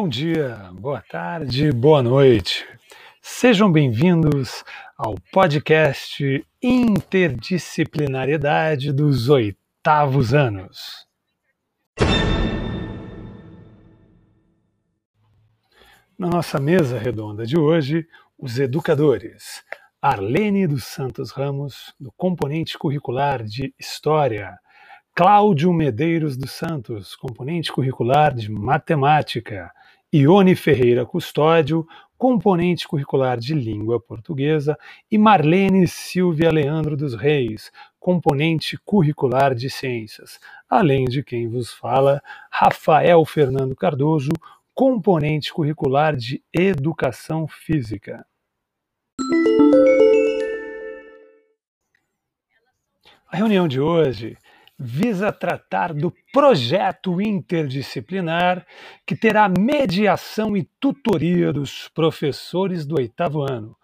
Bom dia, boa tarde, boa noite. Sejam bem-vindos ao podcast Interdisciplinariedade dos Oitavos Anos. Na nossa mesa redonda de hoje, os educadores Arlene dos Santos Ramos, do componente curricular de História, Cláudio Medeiros dos Santos, componente curricular de Matemática, Ione Ferreira Custódio, componente curricular de Língua Portuguesa, e Marlene Silvia Leandro dos Reis, componente curricular de Ciências, além de quem vos fala, Rafael Fernando Cardoso, componente curricular de Educação Física. A reunião de hoje visa tratar do projeto interdisciplinar que terá mediação e tutoria dos professores do oitavo ano.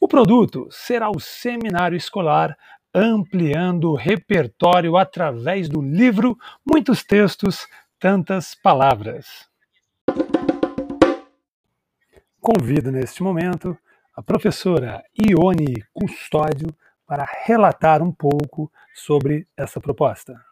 O produto será o seminário escolar ampliando o repertório através do livro Muitos Textos, Tantas Palavras. Convido neste momento a professora Ione Custódio para relatar um pouco sobre essa proposta.